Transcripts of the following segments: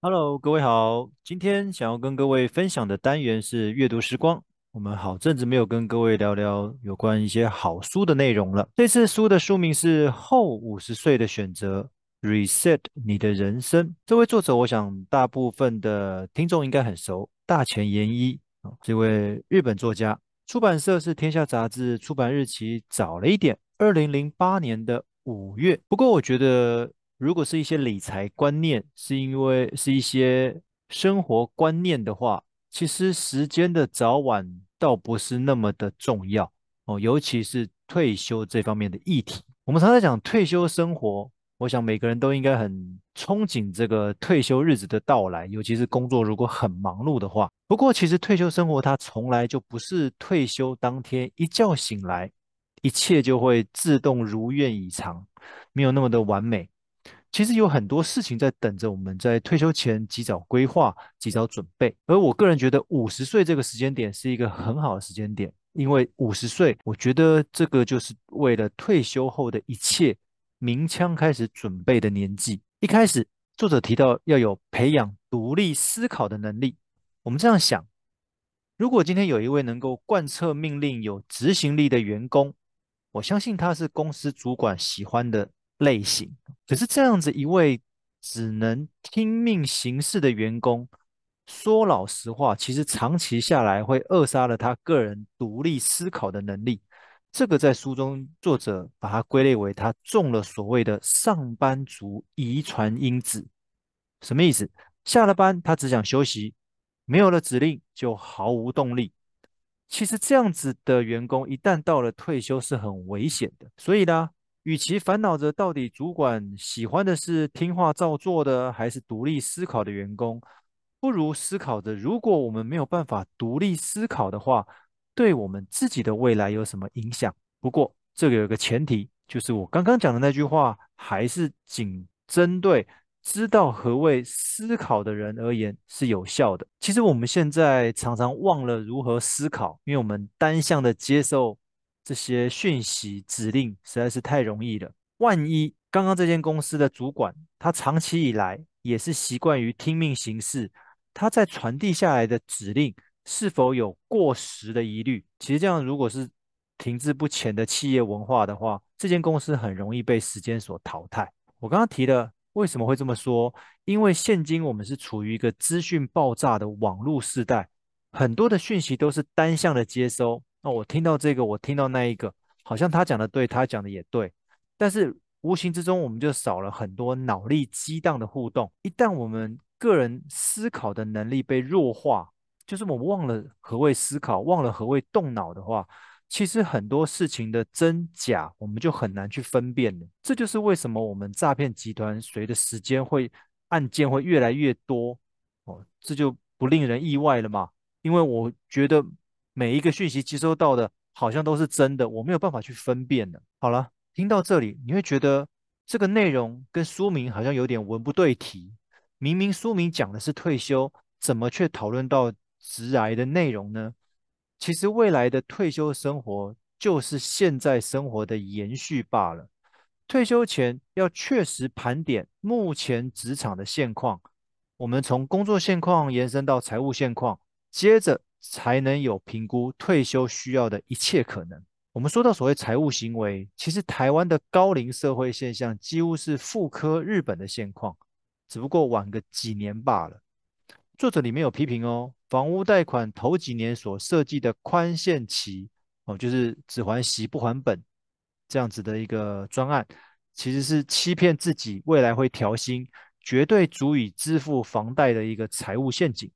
Hello，各位好。今天想要跟各位分享的单元是阅读时光。我们好阵子没有跟各位聊聊有关一些好书的内容了。这次书的书名是《后五十岁的选择：Reset 你的人生》。这位作者，我想大部分的听众应该很熟，大前研一啊，这位日本作家。出版社是天下杂志，出版日期早了一点，二零零八年的五月。不过我觉得。如果是一些理财观念，是因为是一些生活观念的话，其实时间的早晚倒不是那么的重要哦，尤其是退休这方面的议题。我们常常讲退休生活，我想每个人都应该很憧憬这个退休日子的到来，尤其是工作如果很忙碌的话。不过，其实退休生活它从来就不是退休当天一觉醒来，一切就会自动如愿以偿，没有那么的完美。其实有很多事情在等着我们，在退休前及早规划、及早准备。而我个人觉得，五十岁这个时间点是一个很好的时间点，因为五十岁，我觉得这个就是为了退休后的一切鸣枪开始准备的年纪。一开始，作者提到要有培养独立思考的能力。我们这样想：如果今天有一位能够贯彻命令、有执行力的员工，我相信他是公司主管喜欢的类型，可是这样子一位只能听命行事的员工，说老实话，其实长期下来会扼杀了他个人独立思考的能力。这个在书中作者把它归类为他中了所谓的上班族遗传因子。什么意思？下了班他只想休息，没有了指令就毫无动力。其实这样子的员工一旦到了退休是很危险的。所以呢，与其烦恼着到底主管喜欢的是听话照做的，还是独立思考的员工，不如思考着，如果我们没有办法独立思考的话，对我们自己的未来有什么影响？不过这个有一个前提，就是我刚刚讲的那句话，还是仅针对知道何谓思考的人而言是有效的。其实我们现在常常忘了如何思考，因为我们单向的接受。这些讯息指令实在是太容易了。万一刚刚这间公司的主管，他长期以来也是习惯于听命行事，他在传递下来的指令是否有过时的疑虑？其实这样，如果是停滞不前的企业文化的话，这间公司很容易被时间所淘汰。我刚刚提了，为什么会这么说？因为现今我们是处于一个资讯爆炸的网络时代，很多的讯息都是单向的接收。我听到这个，我听到那一个，好像他讲的对，他讲的也对，但是无形之中我们就少了很多脑力激荡的互动。一旦我们个人思考的能力被弱化，就是我们忘了何谓思考，忘了何谓动脑的话，其实很多事情的真假我们就很难去分辨了。这就是为什么我们诈骗集团随着时间会案件会越来越多哦，这就不令人意外了嘛，因为我觉得。每一个讯息接收到的，好像都是真的，我没有办法去分辨的。好了，听到这里，你会觉得这个内容跟书名好像有点文不对题。明明书名讲的是退休，怎么却讨论到直癌的内容呢？其实未来的退休生活就是现在生活的延续罢了。退休前要确实盘点目前职场的现况，我们从工作现况延伸到财务现况，接着。才能有评估退休需要的一切可能。我们说到所谓财务行为，其实台湾的高龄社会现象几乎是复刻日本的现况，只不过晚个几年罢了。作者里面有批评哦，房屋贷款头几年所设计的宽限期哦，就是只还息不还本这样子的一个专案，其实是欺骗自己未来会调薪，绝对足以支付房贷的一个财务陷阱。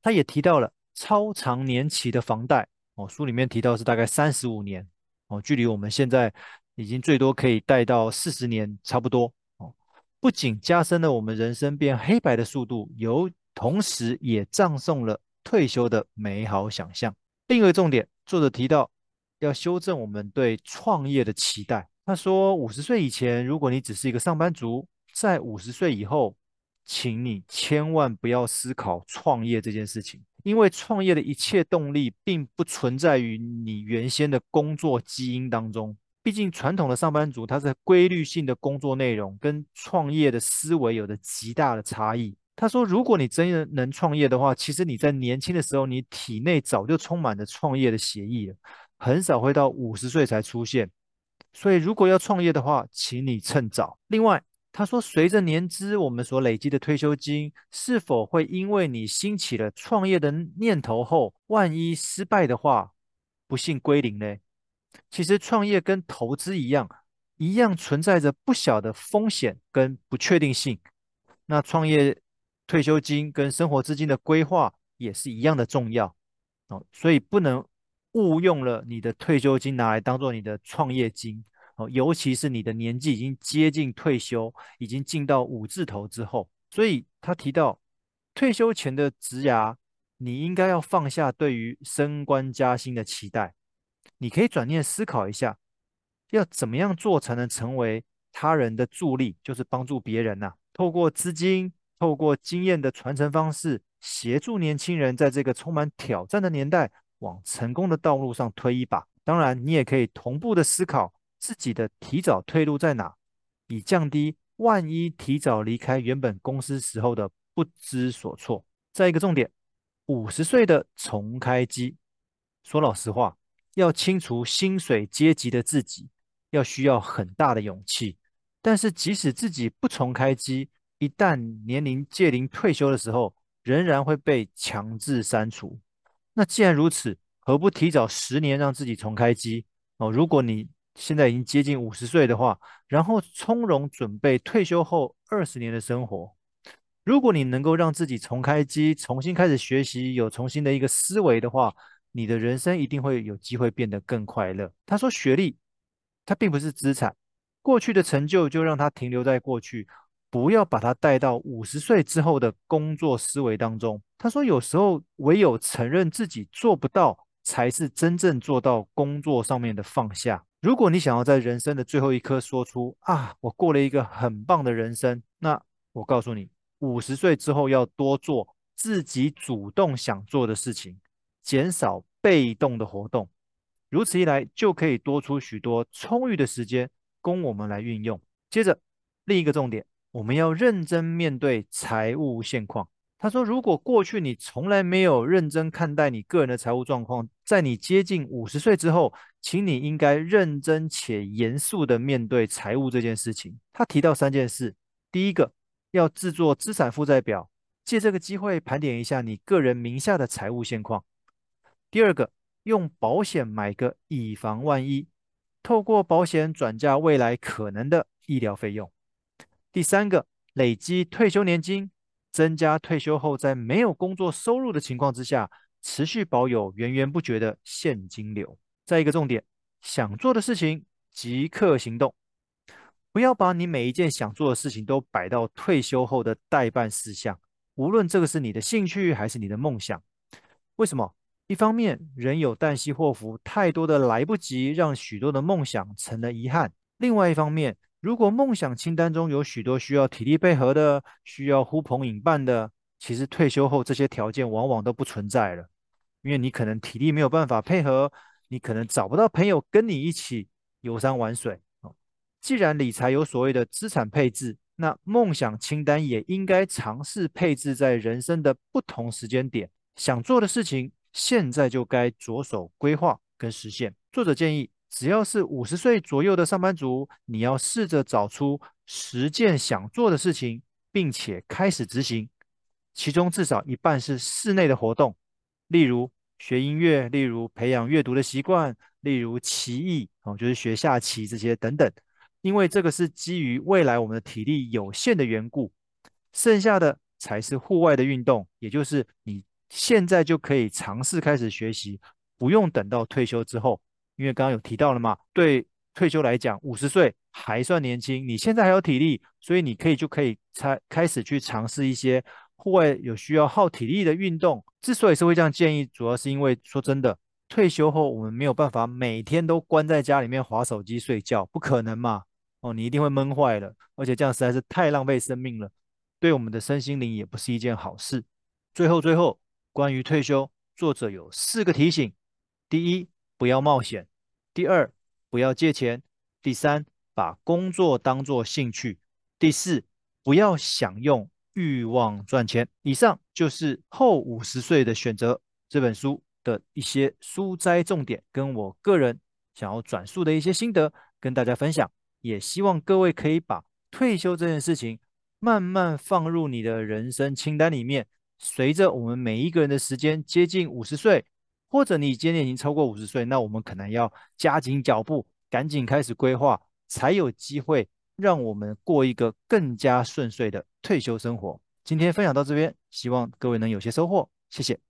他也提到了。超长年期的房贷哦，书里面提到是大概三十五年哦，距离我们现在已经最多可以贷到四十年差不多哦。不仅加深了我们人生变黑白的速度，有同时也葬送了退休的美好想象。另一个重点，作者提到要修正我们对创业的期待。他说，五十岁以前，如果你只是一个上班族，在五十岁以后，请你千万不要思考创业这件事情。因为创业的一切动力并不存在于你原先的工作基因当中。毕竟传统的上班族，他是规律性的工作内容跟创业的思维有着极大的差异。他说，如果你真的能创业的话，其实你在年轻的时候，你体内早就充满了创业的血液了，很少会到五十岁才出现。所以，如果要创业的话，请你趁早。另外，他说，随着年资，我们所累积的退休金是否会因为你兴起了创业的念头后，万一失败的话，不幸归零呢？其实，创业跟投资一样，一样存在着不小的风险跟不确定性。那创业退休金跟生活资金的规划也是一样的重要哦，所以不能误用了你的退休金拿来当做你的创业金。尤其是你的年纪已经接近退休，已经进到五字头之后，所以他提到退休前的职涯，你应该要放下对于升官加薪的期待，你可以转念思考一下，要怎么样做才能成为他人的助力，就是帮助别人呐、透过资金，透过经验的传承方式，协助年轻人在这个充满挑战的年代往成功的道路上推一把。当然，你也可以同步的思考。自己的提早退路在哪，以降低万一提早离开原本公司时候的不知所措。再一个重点，五十岁的重开机，说老实话，要清除薪水阶级的自己，要需要很大的勇气。但是即使自己不重开机，一旦年龄届临退休的时候，仍然会被强制删除。那既然如此，何不提早十年让自己重开机？哦，如果你现在已经接近五十岁的话，然后从容准备退休后二十年的生活。如果你能够让自己重开机，重新开始学习，有重新的一个思维的话，你的人生一定会有机会变得更快乐。他说，学历它并不是资产，过去的成就就让它停留在过去，不要把它带到五十岁之后的工作思维当中。他说，有时候唯有承认自己做不到，才是真正做到工作上面的放下。如果你想要在人生的最后一刻说出“啊，我过了一个很棒的人生”，那我告诉你，五十岁之后要多做自己主动想做的事情，减少被动的活动，如此一来就可以多出许多充裕的时间供我们来运用。接着，另一个重点，我们要认真面对财务现况。他说：“如果过去你从来没有认真看待你个人的财务状况，在你接近五十岁之后，请你应该认真且严肃地面对财务这件事情。”他提到三件事：第一个，要制作资产负债表，借这个机会盘点一下你个人名下的财务现况；第二个，用保险买个以防万一，透过保险转嫁未来可能的医疗费用；第三个，累积退休年金。增加退休后在没有工作收入的情况之下，持续保有源源不绝的现金流。再一个重点，想做的事情即刻行动，不要把你每一件想做的事情都摆到退休后的待办事项。无论这个是你的兴趣还是你的梦想，为什么？一方面，人有旦夕祸福，太多的来不及，让许多的梦想成了遗憾；另外一方面，如果梦想清单中有许多需要体力配合的，需要呼朋引伴的，其实退休后这些条件往往都不存在了，因为你可能体力没有办法配合，你可能找不到朋友跟你一起游山玩水。既然理财有所谓的资产配置，那梦想清单也应该尝试配置在人生的不同时间点，想做的事情现在就该着手规划跟实现。作者建议。只要是五十岁左右的上班族，你要试着找出十件想做的事情，并且开始执行。其中至少一半是室内的活动，例如学音乐，例如培养阅读的习惯，例如棋艺哦，就是学下棋这些等等。因为这个是基于未来我们的体力有限的缘故，剩下的才是户外的运动，也就是你现在就可以尝试开始学习，不用等到退休之后。因为刚刚有提到了嘛，对退休来讲，五十岁还算年轻，你现在还有体力，所以你可以就可以开开始去尝试一些户外有需要耗体力的运动。之所以是会这样建议，主要是因为说真的，退休后我们没有办法每天都关在家里面滑手机睡觉，不可能嘛。哦，你一定会闷坏了，而且这样实在是太浪费生命了，对我们的身心灵也不是一件好事。最后最后，关于退休，作者有四个提醒：第一，不要冒险。第二，不要借钱；第三，把工作当作兴趣；第四，不要享用欲望赚钱。以上就是后五十岁的选择这本书的一些书摘重点，跟我个人想要转述的一些心得，跟大家分享。也希望各位可以把退休这件事情慢慢放入你的人生清单里面。随着我们每一个人的时间接近五十岁，或者你今年已经超过五十岁，那我们可能要加紧脚步，赶紧开始规划，才有机会让我们过一个更加顺遂的退休生活。今天分享到这边，希望各位能有些收获，谢谢。